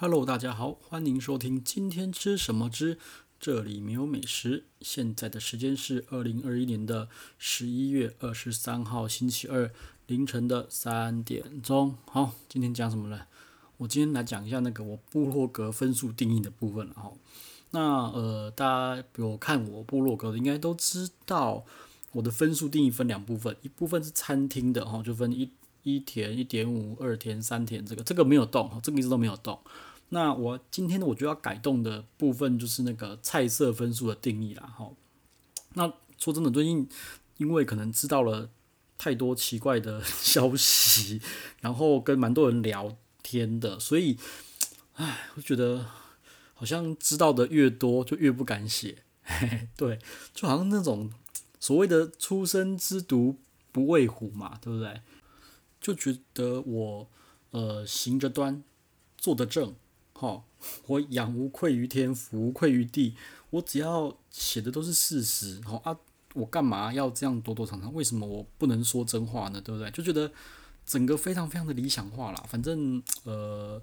Hello，大家好，欢迎收听今天吃什么之这里没有美食。现在的时间是二零二一年的十一月二十三号星期二凌晨的三点钟。好，今天讲什么呢？我今天来讲一下那个我部落格分数定义的部分了哈。那呃，大家有看我部落格的应该都知道，我的分数定义分两部分，一部分是餐厅的哈，就分一一甜、一点五、二甜、三甜，这个这个没有动哈，这个一直都没有动。那我今天呢，我就要改动的部分就是那个菜色分数的定义啦，哈。那说真的，最近因为可能知道了太多奇怪的消息，然后跟蛮多人聊天的，所以，唉，我觉得好像知道的越多，就越不敢写，嘿嘿，对，就好像那种所谓的“初生之犊不畏虎”嘛，对不对？就觉得我呃行得端，坐得正。好，我仰无愧于天，福无愧于地。我只要写的都是事实，好啊，我干嘛要这样躲躲藏藏？为什么我不能说真话呢？对不对？就觉得整个非常非常的理想化啦。反正呃，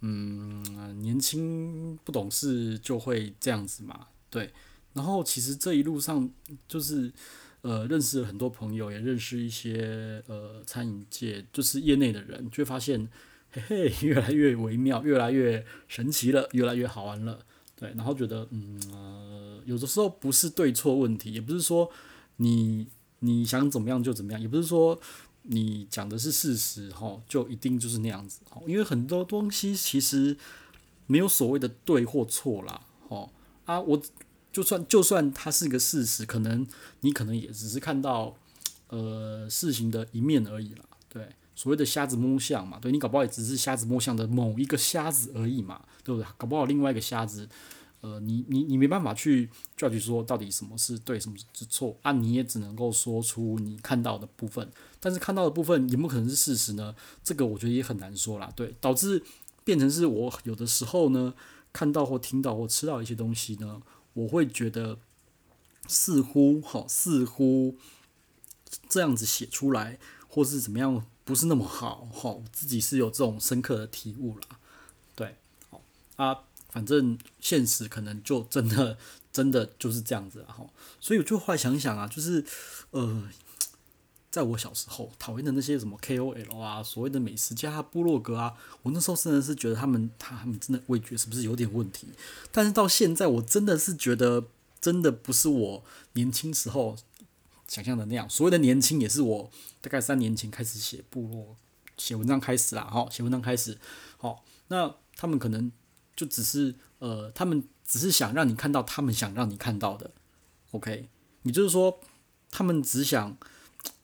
嗯，年轻不懂事就会这样子嘛。对。然后其实这一路上就是呃，认识了很多朋友，也认识一些呃餐饮界就是业内的人，就会发现。嘿嘿，越来越微妙，越来越神奇了，越来越好玩了。对，然后觉得，嗯，有的时候不是对错问题，也不是说你你想怎么样就怎么样，也不是说你讲的是事实，哈，就一定就是那样子，哈，因为很多东西其实没有所谓的对或错啦，哈。啊，我就算就算它是个事实，可能你可能也只是看到呃事情的一面而已啦，所谓的瞎子摸象嘛，对，你搞不好也只是瞎子摸象的某一个瞎子而已嘛，对不对？搞不好另外一个瞎子，呃，你你你没办法去 judge 说到底什么是对，什么是错啊？你也只能够说出你看到的部分，但是看到的部分有没有可能是事实呢？这个我觉得也很难说啦。对，导致变成是我有的时候呢，看到或听到或吃到一些东西呢，我会觉得似乎好，似乎这样子写出来或是怎么样。不是那么好，吼，自己是有这种深刻的体悟啦，对，好啊，反正现实可能就真的 真的就是这样子，哈，所以我就后来想想啊，就是呃，在我小时候讨厌的那些什么 KOL 啊，所谓的美食家、部落格啊，我那时候真的是觉得他们他们真的味觉是不是有点问题？但是到现在，我真的是觉得真的不是我年轻时候。想象的那样，所谓的年轻也是我大概三年前开始写部落、写文章开始啦，哈，写文章开始，好，那他们可能就只是呃，他们只是想让你看到他们想让你看到的，OK，也就是说，他们只想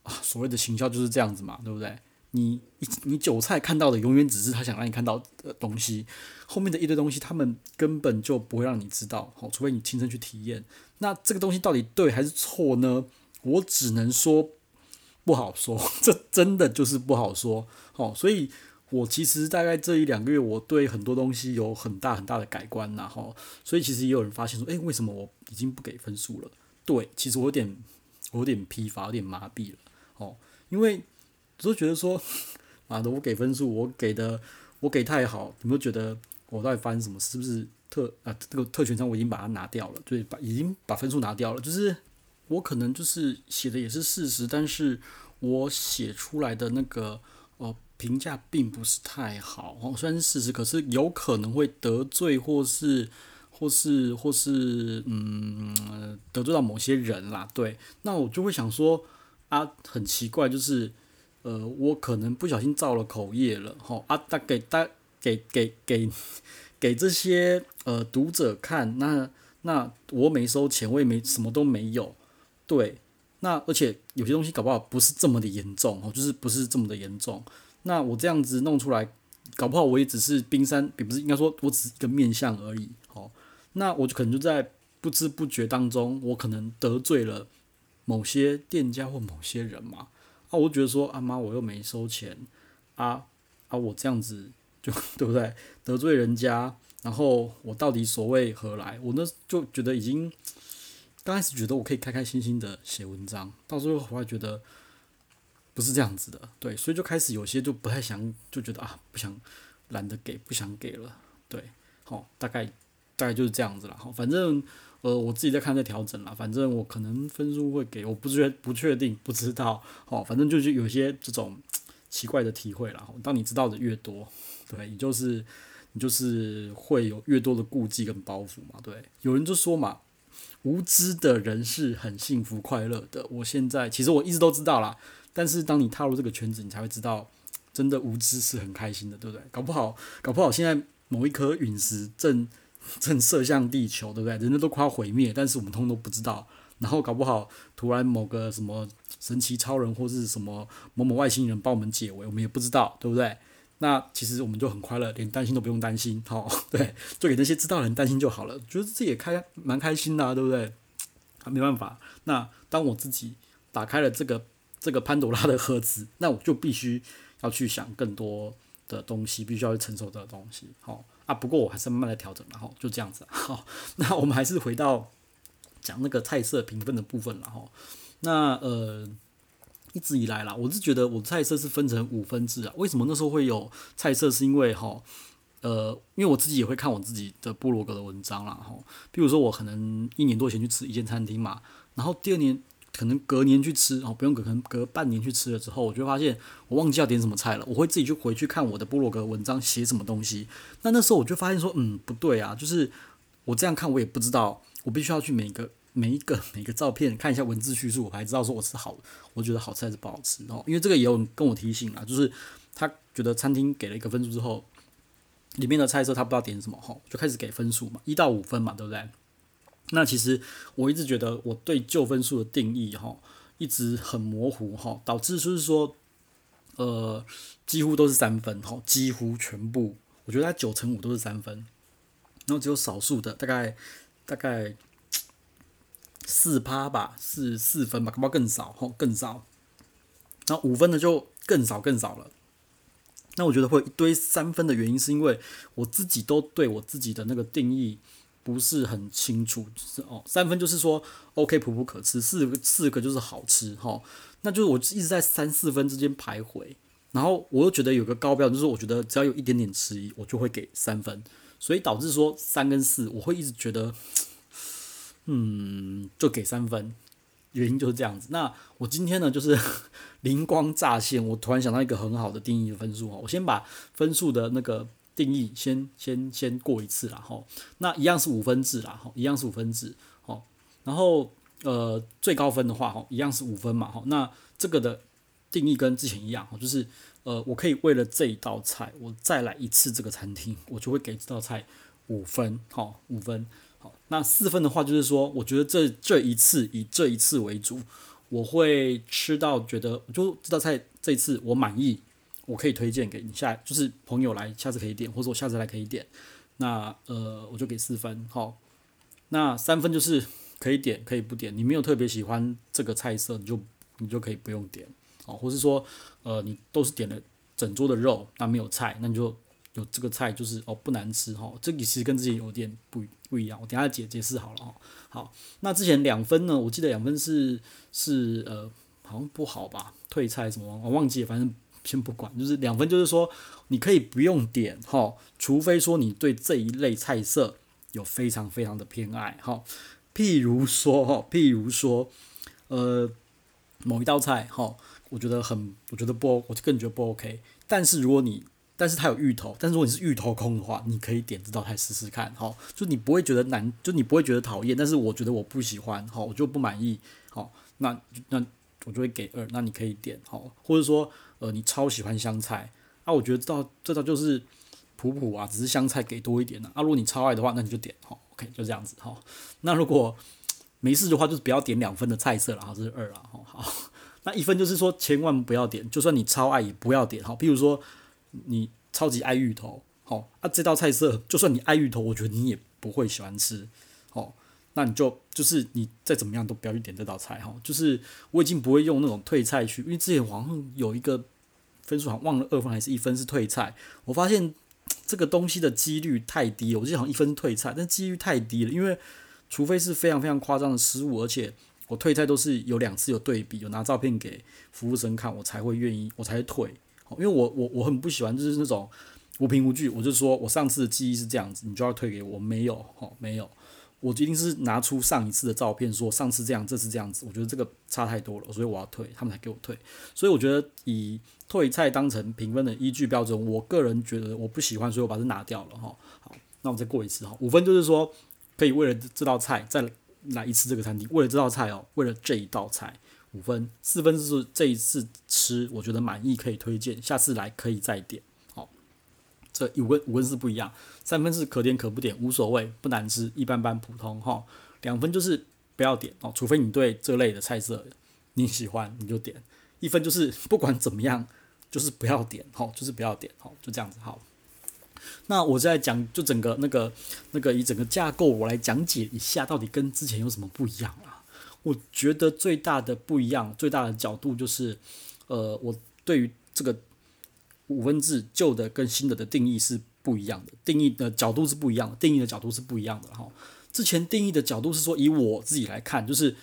啊，所谓的行销就是这样子嘛，对不对？你你韭菜看到的永远只是他想让你看到的东西，后面的一堆东西他们根本就不会让你知道，好，除非你亲身去体验。那这个东西到底对还是错呢？我只能说不好说，这真的就是不好说。哦，所以我其实大概这一两个月，我对很多东西有很大很大的改观呐。哈，所以其实也有人发现说，诶，为什么我已经不给分数了？对，其实我有点，我有点疲乏，有点麻痹了。哦，因为只是觉得说，妈的，我给分数，我给的我给太好，有没有觉得我到底发生什么？是不是特啊？这个特权章我已经把它拿掉了，对，把已经把分数拿掉了，就是。我可能就是写的也是事实，但是我写出来的那个呃评价并不是太好哦，虽然是事实，可是有可能会得罪或是或是或是嗯得罪到某些人啦。对，那我就会想说啊，很奇怪，就是呃我可能不小心造了口业了哈啊，大给大给给给给这些呃读者看，那那我没收钱，我也没什么都没有。对，那而且有些东西搞不好不是这么的严重哦，就是不是这么的严重。那我这样子弄出来，搞不好我也只是冰山，也不是应该说我只是一个面相而已。哦，那我就可能就在不知不觉当中，我可能得罪了某些店家或某些人嘛。啊，我觉得说啊妈，我又没收钱啊啊，我这样子就 对不对？得罪人家，然后我到底所谓何来？我那就觉得已经。刚开始觉得我可以开开心心的写文章，到最后我还觉得不是这样子的，对，所以就开始有些就不太想，就觉得啊，不想，懒得给，不想给了，对，好，大概大概就是这样子了，好，反正呃我自己在看在调整啦，反正我可能分数会给，我不确不确定，不知道，好，反正就是有些这种奇怪的体会啦，当你知道的越多，对，你就是你就是会有越多的顾忌跟包袱嘛，对，有人就说嘛。无知的人是很幸福快乐的。我现在其实我一直都知道啦，但是当你踏入这个圈子，你才会知道，真的无知是很开心的，对不对？搞不好，搞不好现在某一颗陨石正正射向地球，对不对？人类都快要毁灭，但是我们通通都不知道。然后搞不好突然某个什么神奇超人或是什么某某外星人帮我们解围，我们也不知道，对不对？那其实我们就很快乐，连担心都不用担心，好，对，就给那些知道的人担心就好了，觉得自己也开蛮开心的，对不对？啊，没办法，那当我自己打开了这个这个潘多拉的盒子，那我就必须要去想更多的东西，必须要去承受这个东西，好啊。不过我还是慢慢的调整，然后就这样子，好，那我们还是回到讲那个菜色评分的部分了，哈，那呃。一直以来啦，我是觉得我菜色是分成五分制啊。为什么那时候会有菜色？是因为哈，呃，因为我自己也会看我自己的部落格的文章啦，哈。比如说我可能一年多前去吃一间餐厅嘛，然后第二年可能隔年去吃，哦，不用隔，可能隔半年去吃了之后，我就发现我忘记要点什么菜了。我会自己去回去看我的部落格文章写什么东西。那那时候我就发现说，嗯，不对啊，就是我这样看我也不知道，我必须要去每个。每一个 每个照片看一下文字叙述，我还知道说我吃好，我觉得好吃还是不好吃然后。因为这个也有跟我提醒啊，就是他觉得餐厅给了一个分数之后，里面的菜色他不知道点什么哈，就开始给分数嘛，一到五分嘛，对不对？那其实我一直觉得我对旧分数的定义哈，一直很模糊哈，导致就是说，呃，几乎都是三分哈，几乎全部，我觉得它九成五都是三分，然后只有少数的大概大概。四趴吧，四四分吧，可能更少吼，更少。那五分的就更少更少了。那我觉得会一堆三分的原因，是因为我自己都对我自己的那个定义不是很清楚。就是哦，三分就是说 OK 普普可吃，四个四个就是好吃哈。那就是我一直在三四分之间徘徊。然后我又觉得有个高标准，就是我觉得只要有一点点迟疑，我就会给三分。所以导致说三跟四，我会一直觉得。嗯，就给三分，原因就是这样子。那我今天呢，就是 灵光乍现，我突然想到一个很好的定义的分数哦。我先把分数的那个定义先先先过一次啦哈。那一样是五分制啦哈，一样是五分制。哦，然后呃最高分的话哈，一样是五分嘛哈。那这个的定义跟之前一样哈，就是呃我可以为了这一道菜，我再来一次这个餐厅，我就会给这道菜五分，好，五分。好，那四分的话就是说，我觉得这这一次以这一次为主，我会吃到觉得就这道菜这一次我满意，我可以推荐给你下，就是朋友来下次可以点，或者我下次来可以点，那呃我就给四分。好，那三分就是可以点可以不点，你没有特别喜欢这个菜色，你就你就可以不用点，好，或是说呃你都是点了整桌的肉，那没有菜，那你就。有这个菜就是哦不难吃哈，这个其实跟之前有点不不一样，我等下解解释好了哈。好，那之前两分呢，我记得两分是是呃好像不好吧，退菜什么我忘记了，反正先不管，就是两分就是说你可以不用点哈，除非说你对这一类菜色有非常非常的偏爱哈，譬如说哈，譬如说呃某一道菜哈，我觉得很我觉得不，我就更觉得不 OK，但是如果你但是它有芋头，但是如果你是芋头控的话，你可以点这道菜试试看，好，就你不会觉得难，就你不会觉得讨厌，但是我觉得我不喜欢，好，我就不满意，好，那那我就会给二，那你可以点，好，或者说呃你超喜欢香菜，啊，我觉得这道这道就是普普啊，只是香菜给多一点啊，啊，如果你超爱的话，那你就点，好，OK，就这样子，好，那如果没事的话，就是不要点两分的菜色了，好，这是二了，好，好，那一分就是说千万不要点，就算你超爱也不要点，好，譬如说。你超级爱芋头，好啊，这道菜色就算你爱芋头，我觉得你也不会喜欢吃，好，那你就就是你再怎么样都不要去点这道菜，哈，就是我已经不会用那种退菜去，因为之前好像有一个分数好像忘了二分还是一分是退菜，我发现这个东西的几率太低了，我记得好像一分退菜，但几率太低了，因为除非是非常非常夸张的失误，而且我退菜都是有两次有对比，有拿照片给服务生看，我才会愿意，我才会退。因为我我我很不喜欢就是那种无凭无据，我就说我上次的记忆是这样子，你就要退给我，没有，哦，没有，我一定是拿出上一次的照片，说上次这样，这次这样子，我觉得这个差太多了，所以我要退，他们才给我退。所以我觉得以退菜当成评分的依据标准，我个人觉得我不喜欢，所以我把它拿掉了，哈。好，那我再过一次哈，五分就是说可以为了这道菜再来一次这个餐厅，为了这道菜哦，为了这一道菜。五分，四分是这一次吃我觉得满意可以推荐，下次来可以再点。好，这五分五分是不一样，三分是可点可不点无所谓，不难吃，一般般普通哈。两分就是不要点哦，除非你对这类的菜色你喜欢你就点。一分就是 不管怎么样就是不要点，好，就是不要点，好，就这样子好。那我再讲就整个那个那个以整个架构我来讲解一下，到底跟之前有什么不一样啊？我觉得最大的不一样，最大的角度就是，呃，我对于这个五分制旧的跟新的的定义是不一样的，定义的角度是不一样的，定义的角度是不一样的哈。之前定义的角度是说，以我自己来看，就是，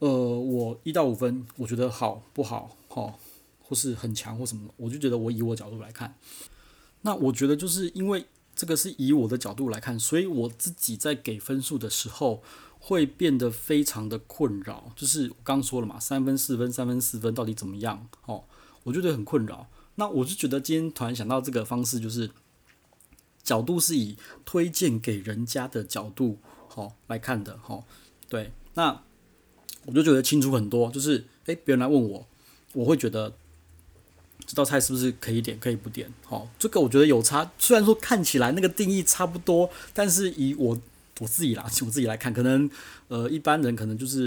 呃，我一到五分，我觉得好不好，哈，或是很强或什么，我就觉得我以我角度来看。那我觉得就是因为这个是以我的角度来看，所以我自己在给分数的时候。会变得非常的困扰，就是我刚说了嘛，三分四分，三分四分到底怎么样？哦，我就觉得很困扰。那我就觉得今天突然想到这个方式，就是角度是以推荐给人家的角度，好、哦、来看的，好、哦，对。那我就觉得清楚很多，就是诶，别人来问我，我会觉得这道菜是不是可以点，可以不点？好、哦，这个我觉得有差。虽然说看起来那个定义差不多，但是以我。我自己啦，我自己来看，可能呃一般人可能就是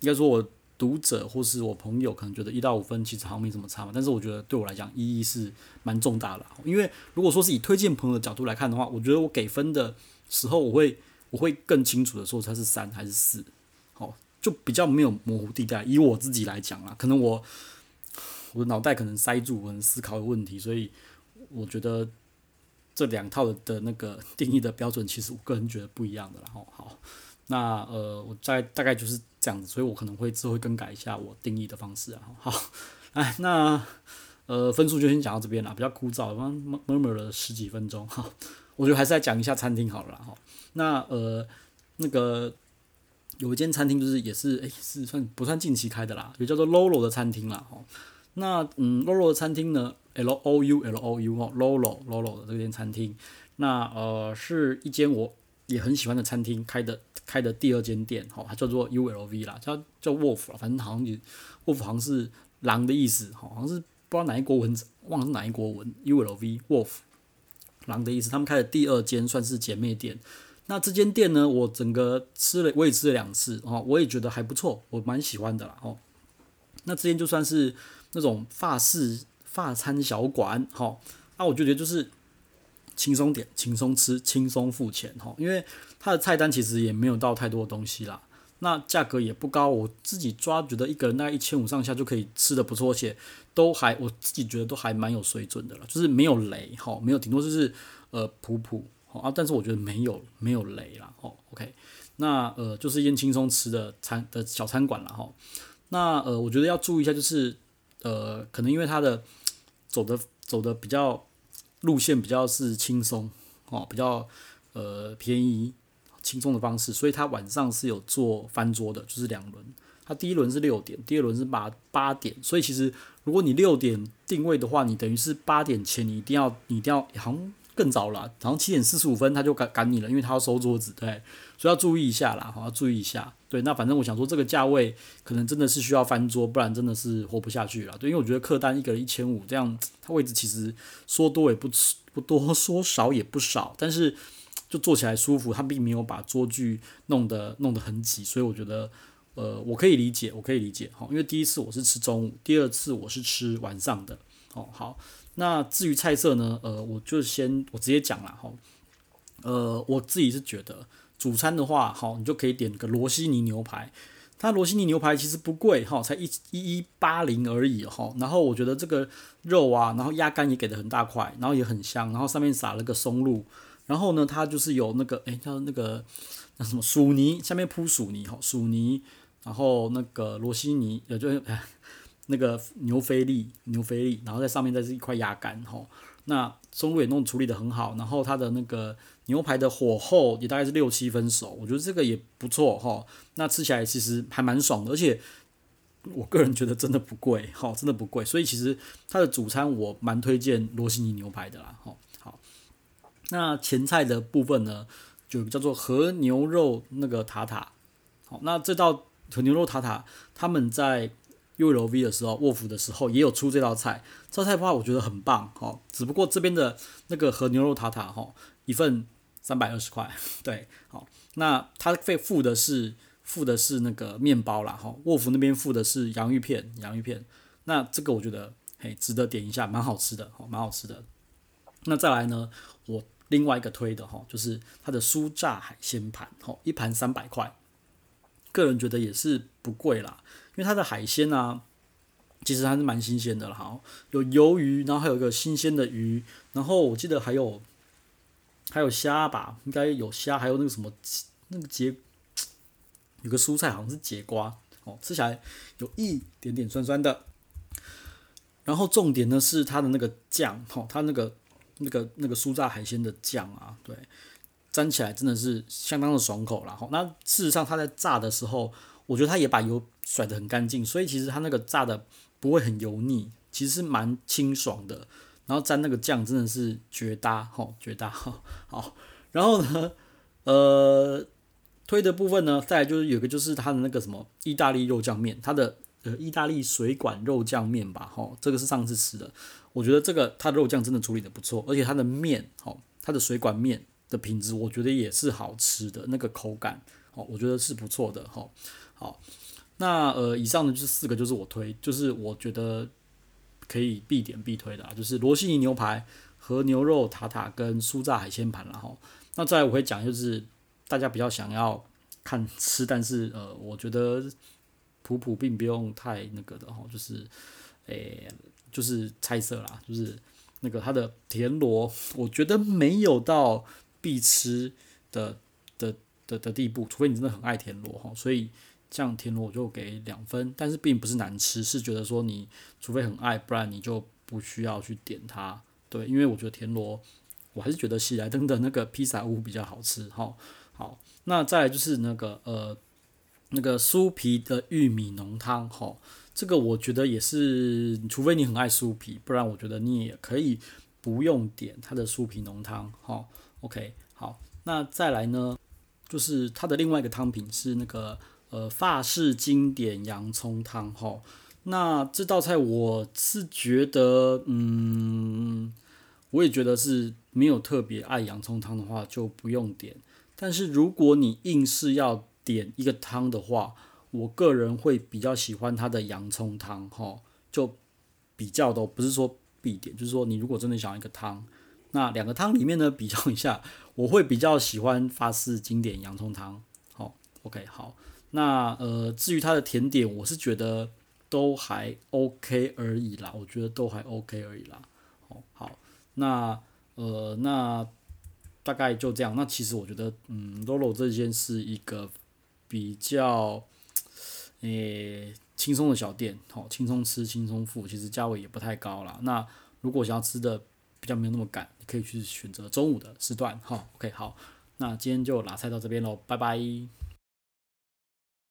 应该说，我读者或是我朋友可能觉得一到五分其实好像没什么差嘛，但是我觉得对我来讲意义是蛮重大的。因为如果说是以推荐朋友的角度来看的话，我觉得我给分的时候，我会我会更清楚的说它是三还是四，好，就比较没有模糊地带。以我自己来讲啦，可能我我的脑袋可能塞住，可能思考的问题，所以我觉得。这两套的那个 定义的标准，其实我个人觉得不一样的。然后好，那呃，我在大概就是这样子，所以我可能会之后会更改一下我定义的方式啊。好，哎，那呃，分数就先讲到这边了，比较枯燥，刚刚 murmur 了十几分钟。哈，我觉得还是再讲一下餐厅好了。哈，那呃，那个有一间餐厅就是也是哎，是算不算近期开的啦？也叫做 Lolo 的餐厅啦。哈，那嗯，Lolo 的餐厅呢？L O U L O U 哦，Lolo Lolo 的这间餐厅，那呃是一间我也很喜欢的餐厅，开的开的第二间店，哈，它叫做 U L V 啦，叫叫 Wolf 啦，反正好像也 Wolf 好像是狼的意思，哈，好像是不知道哪一国文，忘了是哪一国文，U L V Wolf 狼的意思，他们开的第二间算是姐妹店，那这间店呢，我整个吃了，我也吃了两次，哈，我也觉得还不错，我蛮喜欢的啦，哦，那这间就算是那种法式。法餐小馆，哈，那我就觉得就是轻松点，轻松吃，轻松付钱，哈，因为它的菜单其实也没有到太多东西啦，那价格也不高，我自己抓觉得一个人大概一千五上下就可以吃得不错，且都还我自己觉得都还蛮有水准的了，就是没有雷，哈，没有，顶多就是呃普普，啊，但是我觉得没有没有雷啦，哈，OK，那呃就是一间轻松吃的餐的小餐馆了，哈，那呃我觉得要注意一下，就是呃可能因为他的。走的走的比较路线比较是轻松哦，比较呃便宜轻松的方式，所以他晚上是有做翻桌的，就是两轮。他第一轮是六点，第二轮是八八点，所以其实如果你六点定位的话，你等于是八点前你一定要你一定要好像更早了，好像七点四十五分他就赶赶你了，因为他要收桌子，对，所以要注意一下啦，好要注意一下。对，那反正我想说，这个价位可能真的是需要翻桌，不然真的是活不下去了。对，因为我觉得客单一个人一千五，这样他位置其实说多也不 不多，说少也不少，但是就坐起来舒服，他并没有把桌距弄得弄得很挤，所以我觉得，呃，我可以理解，我可以理解。好，因为第一次我是吃中午，第二次我是吃晚上的。哦，好，那至于菜色呢，呃，我就先我直接讲了哈，呃，我自己是觉得。主餐的话，好，你就可以点个罗西尼牛排。它罗西尼牛排其实不贵，哈，才一一一八零而已，哈。然后我觉得这个肉啊，然后鸭肝也给的很大块，然后也很香，然后上面撒了个松露。然后呢，它就是有那个，诶，叫那个那什么薯泥，下面铺薯泥，哈，薯泥。然后那个罗西尼，也就那个牛菲力，牛菲力，然后在上面再是一块鸭肝，哈。那松露也弄处理得很好，然后它的那个牛排的火候也大概是六七分熟，我觉得这个也不错哈。那吃起来其实还蛮爽的，而且我个人觉得真的不贵哈，真的不贵。所以其实它的主餐我蛮推荐罗西尼牛排的啦。哈，好，那前菜的部分呢，就叫做和牛肉那个塔塔。好，那这道和牛肉塔塔他们在。ULV 的时候，沃福的时候也有出这道菜。这道菜的话，我觉得很棒，哦。只不过这边的那个和牛肉塔塔，哈，一份三百二十块，对，好。那他费付的是付的是那个面包啦，哈。沃福那边付的是洋芋片，洋芋片。那这个我觉得，嘿，值得点一下，蛮好吃的，哦，蛮好吃的。那再来呢，我另外一个推的，哈，就是它的酥炸海鲜盘，哈，一盘三百块。个人觉得也是不贵啦。因为它的海鲜啊，其实还是蛮新鲜的了哈，有鱿鱼，然后还有一个新鲜的鱼，然后我记得还有还有虾吧，应该有虾，还有那个什么那个节，有个蔬菜好像是节瓜哦，吃起来有一点点酸酸的。然后重点呢是它的那个酱哈，它那个那个那个酥炸海鲜的酱啊，对，沾起来真的是相当的爽口了哈。那事实上它在炸的时候。我觉得它也把油甩得很干净，所以其实它那个炸的不会很油腻，其实是蛮清爽的。然后沾那个酱真的是绝搭，吼，绝搭，好。好，然后呢，呃，推的部分呢，再来就是有个就是它的那个什么意大利肉酱面，它的呃意大利水管肉酱面吧，吼，这个是上次吃的，我觉得这个它的肉酱真的处理得不错，而且它的面，吼，它的水管面的品质，我觉得也是好吃的，那个口感，哦，我觉得是不错的，吼。好，那呃，以上的就是四个，就是我推，就是我觉得可以必点必推的啊，就是罗西尼牛排和牛肉塔塔跟酥炸海鲜盘，然后那再来我会讲，就是大家比较想要看 吃，但是呃，我觉得普普并不用太那个的哈，就是诶、就是菜色啦，就是那个它的田螺，我觉得没有到必吃的的的的地步，除非你真的很爱田螺哈，所以。这样田螺我就给两分，但是并不是难吃，是觉得说你除非很爱，不然你就不需要去点它。对，因为我觉得田螺，我还是觉得喜来登的那个披萨屋比较好吃。好，好，那再来就是那个呃那个酥皮的玉米浓汤。哈，这个我觉得也是，除非你很爱酥皮，不然我觉得你也可以不用点它的酥皮浓汤。好，OK，好，那再来呢，就是它的另外一个汤品是那个。呃，法式经典洋葱汤哈，那这道菜我是觉得，嗯，我也觉得是没有特别爱洋葱汤的话就不用点。但是如果你硬是要点一个汤的话，我个人会比较喜欢它的洋葱汤哈，就比较都不是说必点，就是说你如果真的想要一个汤，那两个汤里面呢比较一下，我会比较喜欢法式经典洋葱汤。好，OK，好。那呃，至于它的甜点，我是觉得都还 OK 而已啦，我觉得都还 OK 而已啦。哦，好，那呃，那大概就这样。那其实我觉得，嗯，Lolo 这间是一个比较诶轻松的小店，好，哦，轻松吃轻松付，其实价位也不太高啦。那如果想要吃的比较没有那么赶，你可以去选择中午的时段。哈，哦，OK，好，那今天就拿菜到这边喽，拜拜。